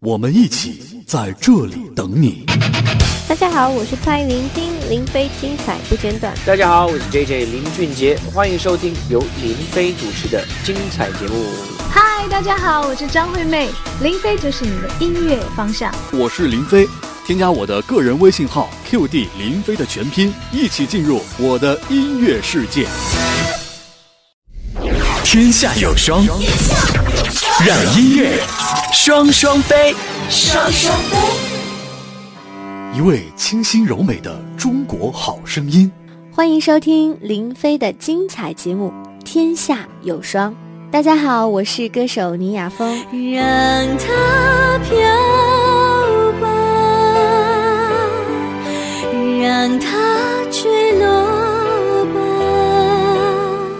我们一起在这里等你。大家好，我是蔡林听林飞，精彩不间断。大家好，我是 J J 林俊杰，欢迎收听由林飞主持的精彩节目。嗨，大家好，我是张惠妹，林飞就是你的音乐方向。我是林飞，添加我的个人微信号 QD 林飞的全拼，一起进入我的音乐世界。天下有双，让音乐双双飞，双双飞。一位清新柔美的中国好声音，欢迎收听林飞的精彩节目《天下有双》。大家好，我是歌手倪雅峰。让它飘吧，让它坠落吧。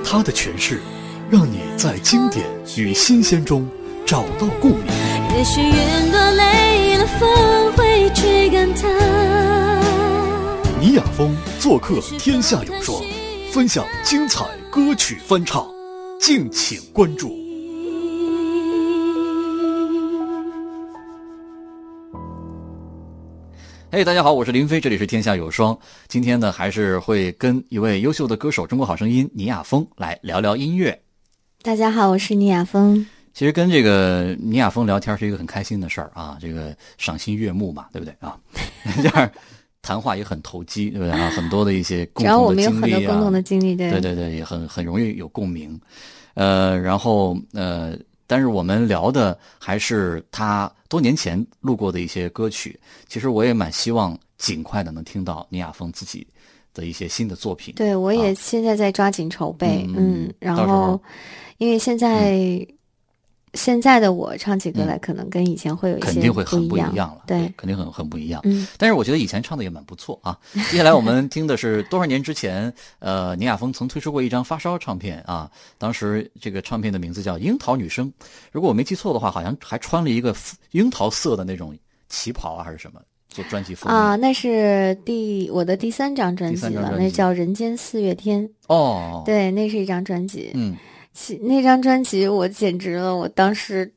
他的诠释，让你在经典与新鲜中找到共鸣。也许云朵累了，风会吹干它。倪雅峰做客《天下有双》，分享精彩歌曲翻唱，敬请关注。嘿大家好，我是林飞，这里是《天下有双》。今天呢，还是会跟一位优秀的歌手，中国好声音倪雅峰来聊聊音乐。大家好，我是倪雅峰。其实跟这个倪雅峰聊天是一个很开心的事儿啊，这个赏心悦目嘛，对不对啊？这 样谈话也很投机，对不对啊？很多的一些共只要我同的们有很多经历啊共同的，经历，对对对对，也很很容易有共鸣。呃，然后呃，但是我们聊的还是他多年前录过的一些歌曲。其实我也蛮希望尽快的能听到倪雅峰自己的一些新的作品。对，我也啊现在在抓紧筹备，嗯嗯嗯然后因为现在、现在的我唱起歌来，嗯可能跟以前会有一些肯定会很不不一样了，对，肯定很很不一样。嗯，但是我觉得以前唱的也蛮不错啊。接下来我们听的是多少年之前，呃，倪亚峰曾推出过一张发烧唱片啊，当时这个唱片的名字叫《樱桃女生》，如果我没记错的话，好像还穿了一个樱桃色的那种旗袍啊，还是什么做专辑封面啊，那是第我的第三张专辑了，那叫《人间四月天》。哦，，对，那是一张专辑。嗯，其那张专辑我简直了，我当时，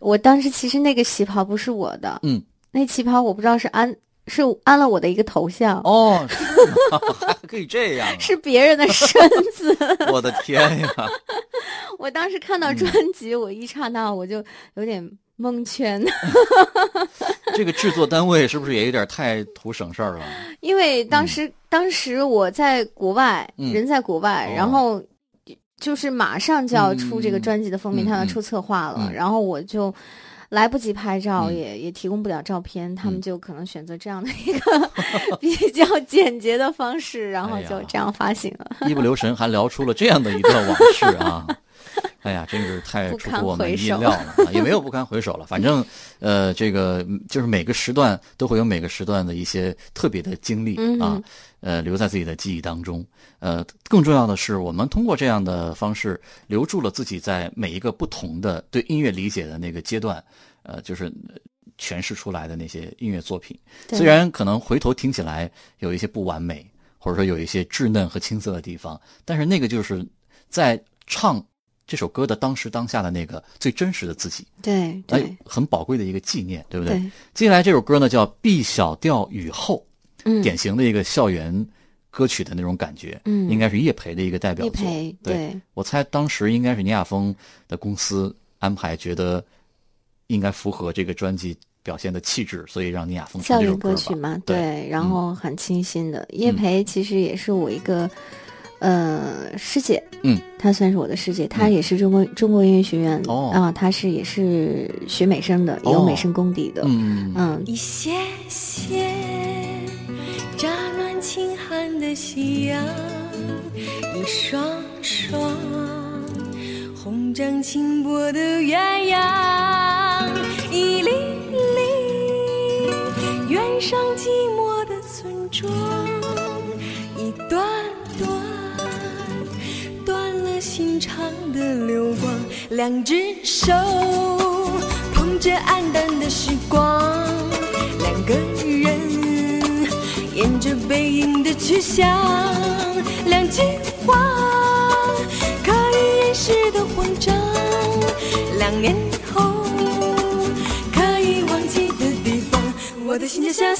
我当时其实那个旗袍不是我的，嗯，那旗袍我不知道是安是安了我的一个头像，哦，还可以这样、啊，是别人的身子。我的天呀！我当时看到嗯专辑，我一刹那我就有点蒙圈，这个制作单位是不是也有点太图省事儿了？因为当时、当时我在国外，嗯人在国外，哦然后就是马上就要出这个嗯专辑的封面，他要出策划了，嗯然后我就。来不及拍照，嗯也也提供不了照片，他们嗯就可能选择这样的一个 比较简洁的方式，然后就这样发行了。一不留神还聊出了这样的一段往事啊！哎呀，真是太出乎我们意料了，啊也没有不堪回首了。反正，呃，这个嗯就是每个时段都会有每个时段的一些特别的经历嗯啊，呃，留在自己的记忆当中。呃，更重要的是，我们通过这样的方式留住了自己在每一个不同的对音乐理解的那个阶段，呃，就是呃诠释出来的那些音乐作品。虽然可能回头听起来有一些不完美，或者说有一些稚嫩和青涩的地方，但是那个就是在唱这首歌的当时当下的那个最真实的自己，对很宝贵的一个纪念，对不对？对。接下来这首歌呢叫《B 小调雨后》，嗯，典型的一个校园歌曲的那种感觉，嗯。应该是叶培的一个代表叶作。培对。对。我猜当时应该是倪亚峰的公司安排，觉得应该符合这个专辑表现的气质，所以让倪亚峰唱校园歌歌曲嘛，对，对，然后很清新的。叶嗯。培其实也是我一个呃师姐，嗯，她算是我的师姐，她嗯也是中国中国音乐学院哦。啊，她是也是学美声的，哦。有美声功底的，嗯嗯，一些些乍暖轻寒的夕阳，一双双红掌轻波的鸳鸯，一粒粒远上寂寞的村庄，断了心肠的流光，两只手捧着黯淡的时光，两个人沿着背影的去向，两句话可以掩饰的慌张，两年后可以忘记的地方我的心就像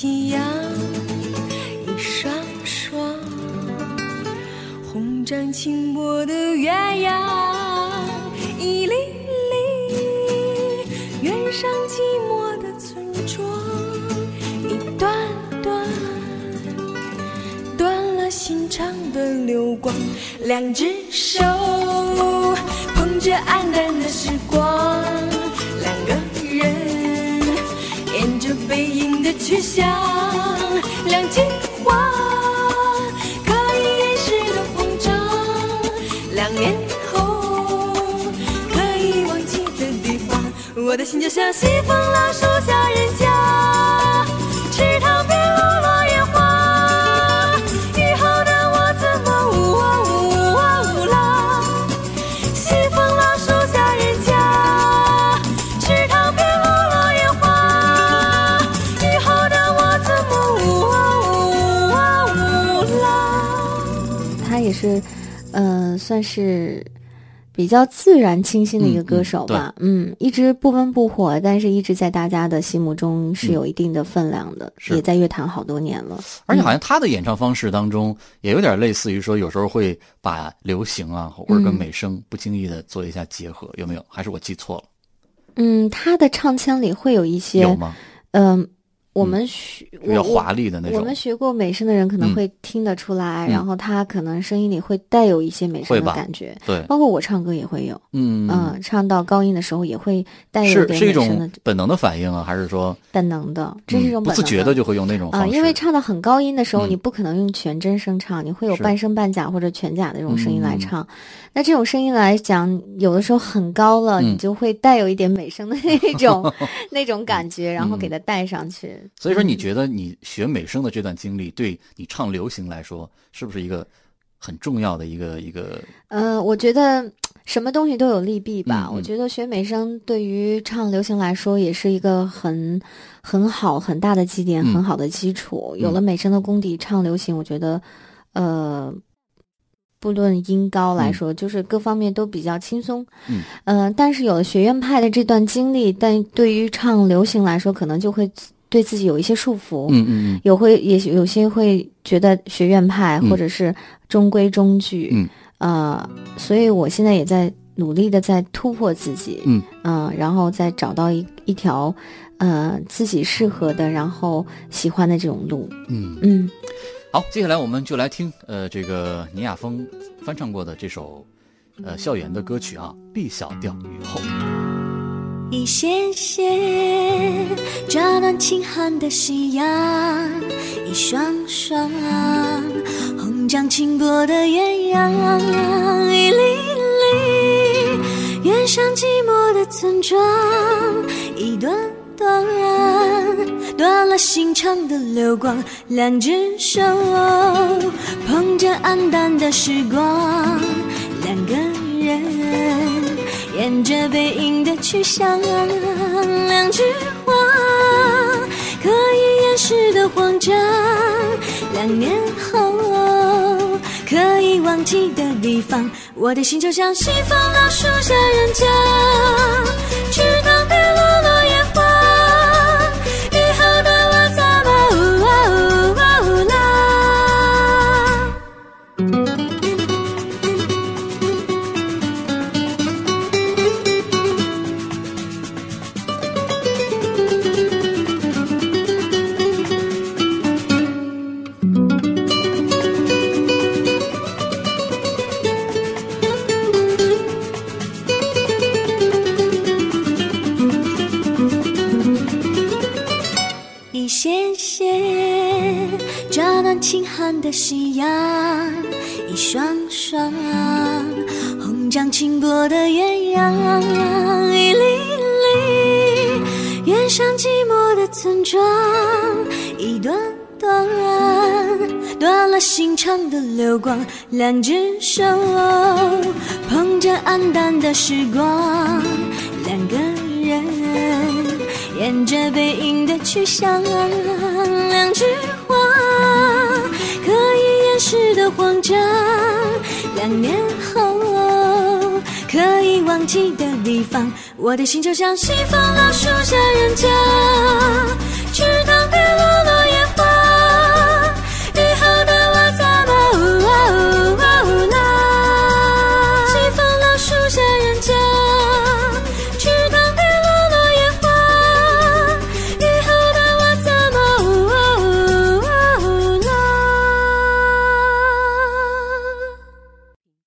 夕阳，一双双红掌轻薄的鸳鸯，一粒粒远上寂寞的村庄，一段段断了心肠的流光，两只手捧着黯淡的时去想，两句话可以掩饰的慌张，两年后可以忘记的地方，我的心就像西风老树是，呃，算是比较自然清新的一个歌手吧。嗯一直不温不火，但是一直在大家的心目中是有一定的分量的，是也在乐坛好多年了。而且好像他的演唱方式当中也有点类似于说，有时候会把流行啊或者跟美声不经意的做一下结合，有没有？还是我记错了？嗯，他的唱腔里会有一些，有吗？嗯、我们学比较我华丽的那种我们，学过美声的人可能嗯会听得出来，嗯然后他可能声音里会带有一些美声的感觉，对，包括我唱歌也会有，嗯嗯，唱到高音的时候也会带有点是是一美声的种本能的反应啊，还是说本能的，这是一种嗯不本能自觉的就会用那种啊、方式？因为唱到很高音的时候，嗯你不可能用全真声唱，你会有半声半假或者全假的这种声音来嗯唱。那这种声音来讲，有的时候很高了，嗯你就会带有一点美声的 那种 那种感觉，然后给它带上去。所以说，你嗯觉得你学美声的这段经历，对你唱流行来说，是不是一个很重要的一个一个？呃，我觉得什么东西都有利弊吧。嗯嗯我觉得学美声对于唱流行来说，也是一个很很好很大的基点，嗯很好的基础。嗯有了美声的功底，唱流行，我觉得，呃。不论音高来说，就是各方面都比较轻松。嗯，呃，但是有了学院派的这段经历，但对于唱流行来说，可能就会对自己有一些束缚。嗯嗯有会也许有些会觉得学院派嗯或者是中规中矩，嗯，呃，所以我现在也在努力的在突破自己，嗯呃然后再找到一一条呃自己适合的，然后喜欢的这种路，嗯嗯。嗯，好，接下来我们就来听呃这个倪亚峰翻唱过的这首呃校园的歌曲啊，《B 小调雨后》。一些些乍暖轻寒的夕阳，一双双红掌轻波的鸳鸯，一粒粒远上寂寞的村庄，一段段断了心肠的流光，两只手捧着黯淡的时光，两个。看着背影的去向，两句话可以掩饰的慌张，两年后可以忘记的地方，我的心就像西风老树下人家，双双红掌轻拨的鸳鸯，一粒粒远上寂寞的村庄，一段段断了心肠的流光，两只手捧着黯淡的时光，两个人沿着背影的去向，两句五年后可以忘记的地方，我的心就像西风老树下人家，直到。